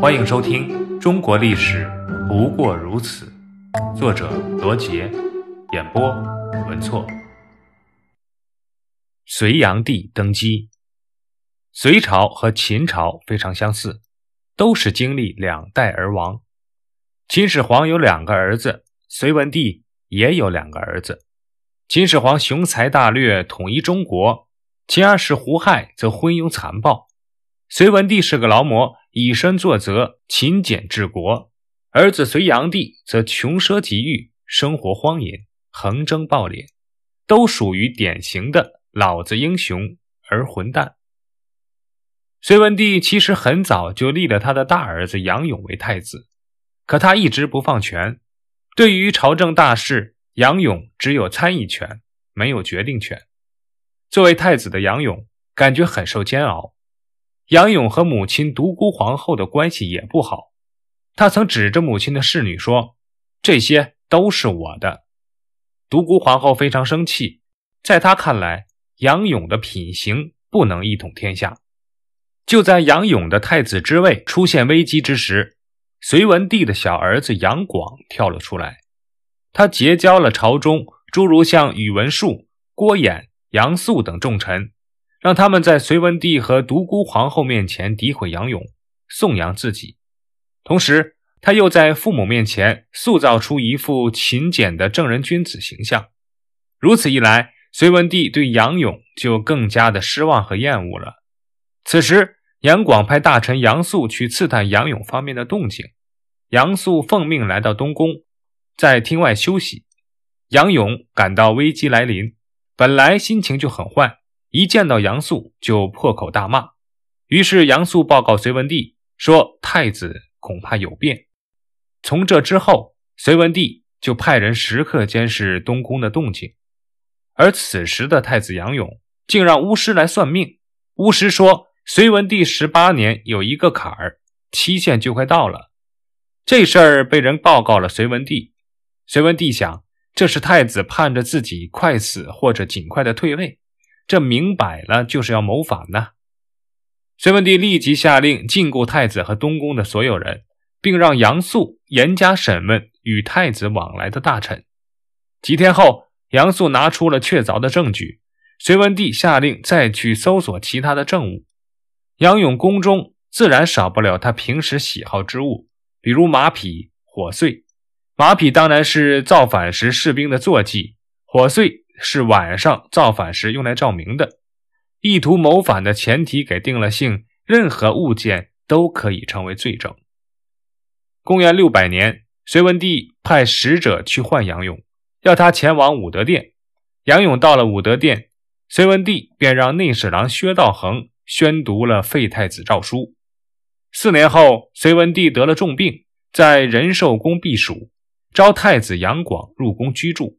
欢迎收听《中国历史不过如此》，作者罗杰，演播文措。隋炀帝登基。隋朝和秦朝非常相似，都是经历两代而亡。秦始皇有两个儿子，隋文帝也有两个儿子。秦始皇雄才大略，统一中国；秦二世胡亥则昏庸残暴。隋文帝是个劳模，以身作则，勤俭治国；儿子隋炀帝则穷奢极欲，生活荒淫，横征暴敛，都属于典型的老子英雄而混蛋。隋文帝其实很早就立了他的大儿子杨勇为太子，可他一直不放权。对于朝政大事，杨勇只有参议权，没有决定权。作为太子的杨勇感觉很受煎熬。杨勇和母亲独孤皇后的关系也不好，他曾指着母亲的侍女说：“这些都是我的。”独孤皇后非常生气，在他看来，杨勇的品行不能一统天下。就在杨勇的太子之位出现危机之时，隋文帝的小儿子杨广跳了出来，他结交了朝中诸如像宇文述、郭衍、杨素等重臣。让他们在隋文帝和独孤皇后面前诋毁杨勇，颂扬自己，同时他又在父母面前塑造出一副勤俭的正人君子形象。如此一来，隋文帝对杨勇就更加的失望和厌恶了。此时，杨广派大臣杨素去刺探杨勇方面的动静。杨素奉命来到东宫，在厅外休息。杨勇感到危机来临，本来心情就很坏。一见到杨素就破口大骂，于是杨素报告隋文帝说：“太子恐怕有变。”从这之后，隋文帝就派人时刻监视东宫的动静。而此时的太子杨勇竟让巫师来算命，巫师说隋文帝十八年有一个坎儿，期限就快到了。这事儿被人报告了隋文帝，隋文帝想，这是太子盼着自己快死或者尽快的退位。这明摆了就是要谋反呢。隋文帝立即下令禁锢太子和东宫的所有人，并让杨素严加审问与太子往来的大臣。几天后，杨素拿出了确凿的证据。隋文帝下令再去搜索其他的证物。杨勇宫中自然少不了他平时喜好之物，比如马匹、火穗。马匹当然是造反时士兵的坐骑，火穗。是晚上造反时用来照明的，意图谋反的前提给定了性，任何物件都可以成为罪证。公元六百年，隋文帝派使者去唤杨勇，要他前往武德殿。杨勇到了武德殿，隋文帝便让内侍郎薛道衡宣读了废太子诏书。四年后，隋文帝得了重病，在仁寿宫避暑，召太子杨广入宫居住。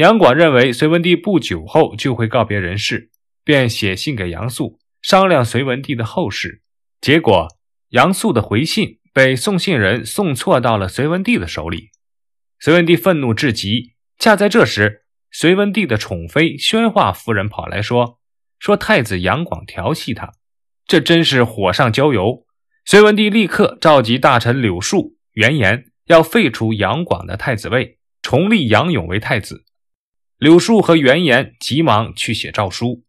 杨广认为隋文帝不久后就会告别人世，便写信给杨素商量隋文帝的后事。结果，杨素的回信被送信人送错到了隋文帝的手里。隋文帝愤怒至极。恰在这时，隋文帝的宠妃宣化夫人跑来说：“说太子杨广调戏他。”这真是火上浇油。隋文帝立刻召集大臣柳树、元言，要废除杨广的太子位，重立杨勇为太子。柳树和袁岩急忙去写诏书。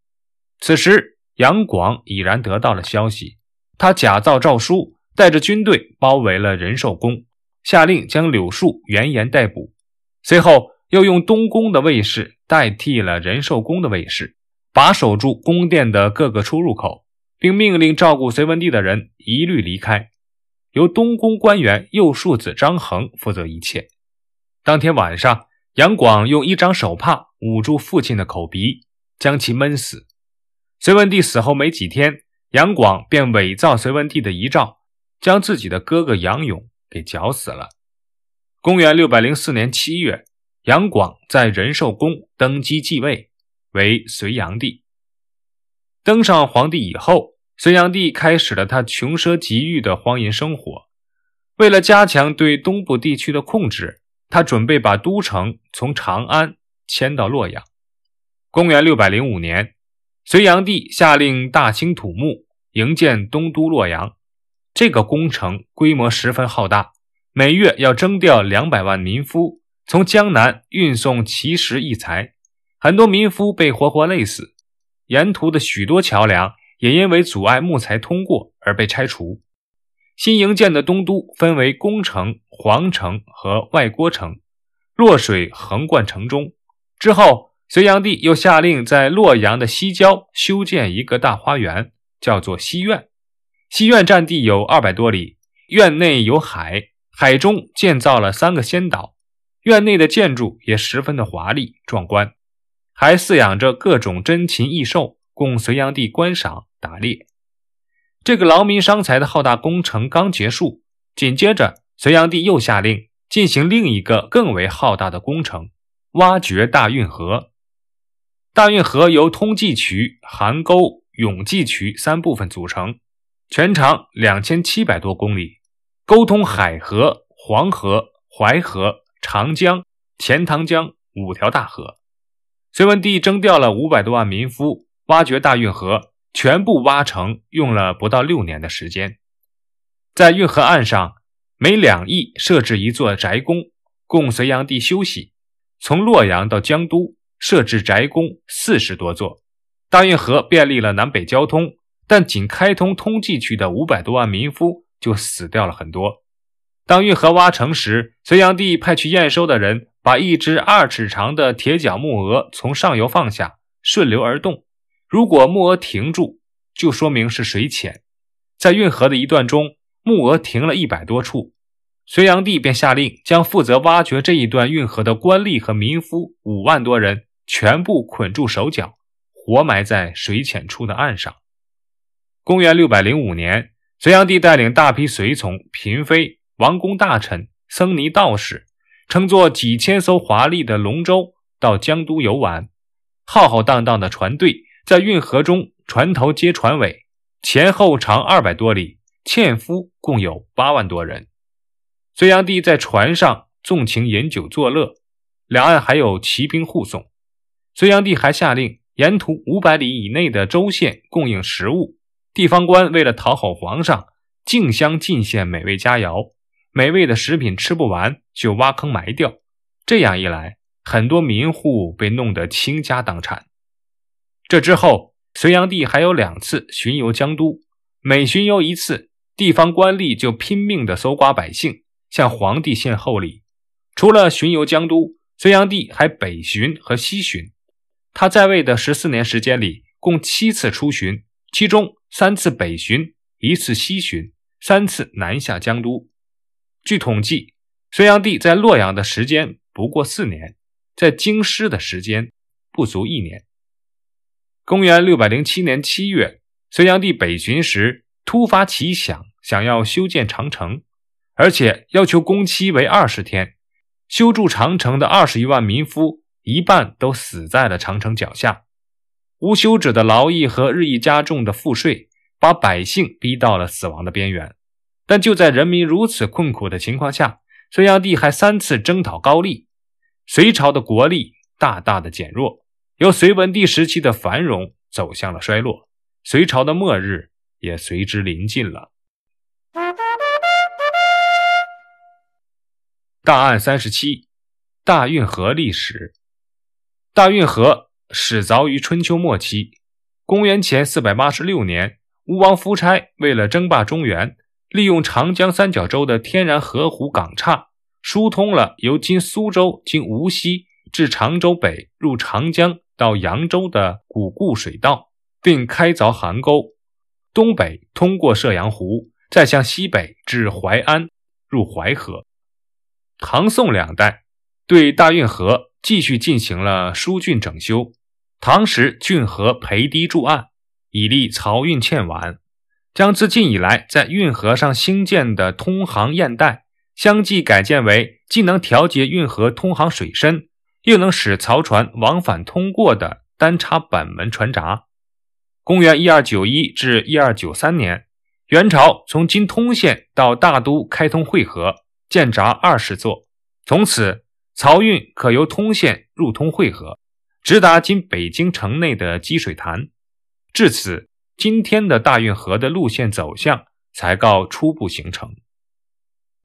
此时，杨广已然得到了消息，他假造诏书，带着军队包围了仁寿宫，下令将柳树、袁岩逮捕。随后，又用东宫的卫士代替了仁寿宫的卫士，把守住宫殿的各个出入口，并命令照顾隋文帝的人一律离开，由东宫官员右庶子张衡负责一切。当天晚上。杨广用一张手帕捂住父亲的口鼻，将其闷死。隋文帝死后没几天，杨广便伪造隋文帝的遗诏，将自己的哥哥杨勇给绞死了。公元六百零四年七月，杨广在仁寿宫登基继位，为隋炀帝。登上皇帝以后，隋炀帝开始了他穷奢极欲的荒淫生活。为了加强对东部地区的控制。他准备把都城从长安迁到洛阳。公元六百零五年，隋炀帝下令大兴土木，营建东都洛阳。这个工程规模十分浩大，每月要征调两百万民夫从江南运送奇石异材，很多民夫被活活累死。沿途的许多桥梁也因为阻碍木材通过而被拆除。新营建的东都分为宫城、皇城和外郭城，洛水横贯城中。之后，隋炀帝又下令在洛阳的西郊修建一个大花园，叫做西苑。西苑占地有二百多里，院内有海，海中建造了三个仙岛，院内的建筑也十分的华丽壮观，还饲养着各种珍禽异兽，供隋炀帝观赏打猎。这个劳民伤财的浩大工程刚结束，紧接着隋炀帝又下令进行另一个更为浩大的工程——挖掘大运河。大运河由通济渠、邗沟、永济渠三部分组成。全长两千七百多公里，沟通海河、黄河、淮河、长江、钱塘江五条大河。隋文帝征调了五百多万民夫挖掘大运河，全部挖成用了不到六年的时间。在运河岸上，每两翼设置一座宅宫，供隋炀帝休息。从洛阳到江都，设置宅宫四十多座。大运河便利了南北交通。但仅开通通济渠的五百多万民夫就死掉了很多。当运河挖成时，隋炀帝派去验收的人把一只二尺长的铁脚木鹅从上游放下，顺流而动。如果木鹅停住，就说明是水浅。在运河的一段中，木鹅停了一百多处，隋炀帝便下令将负责挖掘这一段运河的官吏和民夫五万多人全部捆住手脚，活埋在水浅处的岸上。公元六百零五年，隋炀帝带领大批随从、嫔妃、王公大臣、僧尼道士，乘坐几千艘华丽的龙舟到江都游玩。浩浩荡荡的船队在运河中，船头接船尾，前后长二百多里，纤夫共有八万多人。隋炀帝在船上纵情饮酒作乐，两岸还有骑兵护送。隋炀帝还下令，沿途五百里以内的州县供应食物。地方官为了讨好皇上，竞相进献美味佳肴，美味的食品吃不完就挖坑埋掉。这样一来，很多民户被弄得倾家荡产。这之后，隋炀帝还有两次巡游江都，每巡游一次，地方官吏就拼命地搜刮百姓，向皇帝献厚礼。除了巡游江都，隋炀帝还北巡和西巡。他在位的十四年时间里，共七次出巡，其中。三次北巡，一次西巡，三次南下江都。据统计，隋炀帝在洛阳的时间不过四年，在京师的时间不足一年。公元六百零七年七月，隋炀帝北巡时突发奇想，想要修建长城，而且要求工期为二十天。修筑长城的二十余万民夫，一半都死在了长城脚下。无休止的劳役和日益加重的赋税，把百姓逼到了死亡的边缘。但就在人民如此困苦的情况下，隋炀帝还三次征讨高丽，隋朝的国力大大的减弱，由隋文帝时期的繁荣走向了衰落，隋朝的末日也随之临近了。大案三十七，大运河历史，大运河。始凿于春秋末期，公元前四百八十六年，吴王夫差为了争霸中原，利用长江三角洲的天然河湖港岔，疏通了由今苏州经无锡至常州北入长江到扬州的古固水道，并开凿邗沟，东北通过射阳湖，再向西北至淮安入淮河。唐宋两代对大运河继续进行了疏浚整修。唐时浚河培堤筑岸，以利漕运欠晚，将自晋以来在运河上兴建的通航堰带相继改建为既能调节运河通航水深，又能使漕船往返通过的单插板门船闸。公元一二九一至一二九三年，元朝从今通县到大都开通会河，建闸二十座，从此漕运可由通县入通会河。直达今北京城内的积水潭，至此，今天的大运河的路线走向才告初步形成。